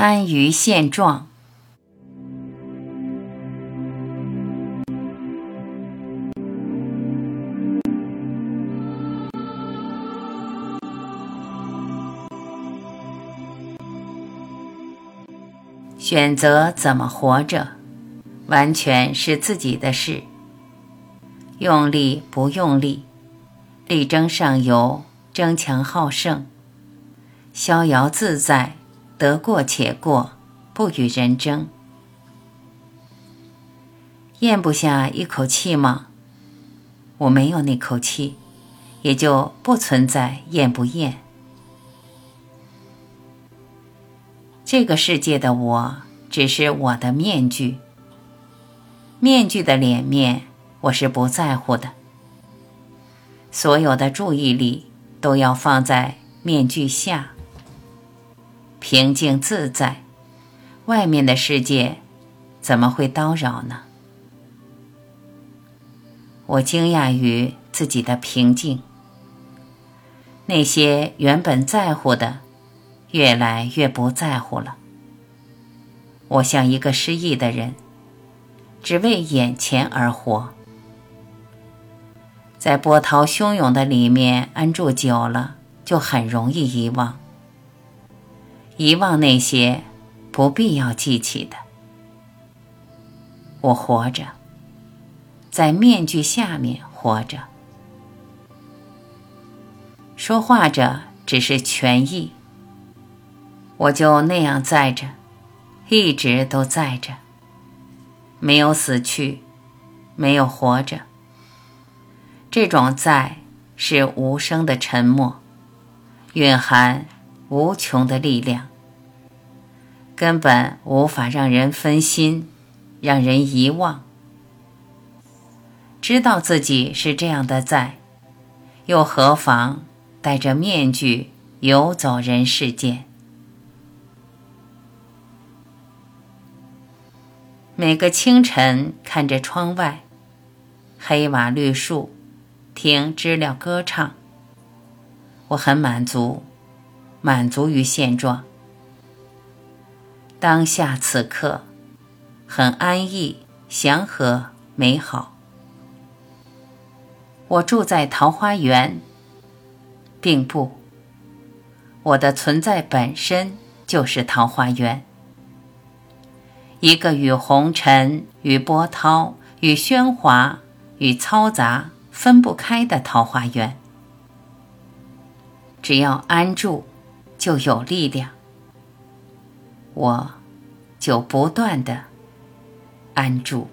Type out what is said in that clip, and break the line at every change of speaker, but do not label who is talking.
安于现状。选择怎么活着，完全是自己的事。用力不用力，力争上游，争强好胜，逍遥自在，得过且过，不与人争。咽不下一口气吗？我没有那口气，也就不存在咽不咽。这个世界的我，只是我的面具。面具的脸面。我是不在乎的，所有的注意力都要放在面具下，平静自在，外面的世界怎么会叨扰呢？我惊讶于自己的平静，那些原本在乎的，越来越不在乎了。我像一个失意的人，只为眼前而活。在波涛汹涌的里面安住久了，就很容易遗忘。遗忘那些不必要记起的。我活着，在面具下面活着，说话着只是权益。我就那样在着，一直都在着，没有死去，没有活着。这种在是无声的沉默，蕴含无穷的力量，根本无法让人分心，让人遗忘。知道自己是这样的在，又何妨戴着面具游走人世间？每个清晨，看着窗外，黑瓦绿树。听知了歌唱，我很满足，满足于现状。当下此刻，很安逸、祥和、美好。我住在桃花源，并不，我的存在本身就是桃花源，一个与红尘、与波涛、与喧哗、与嘈杂。分不开的桃花源，只要安住，就有力量。我，就不断的安住。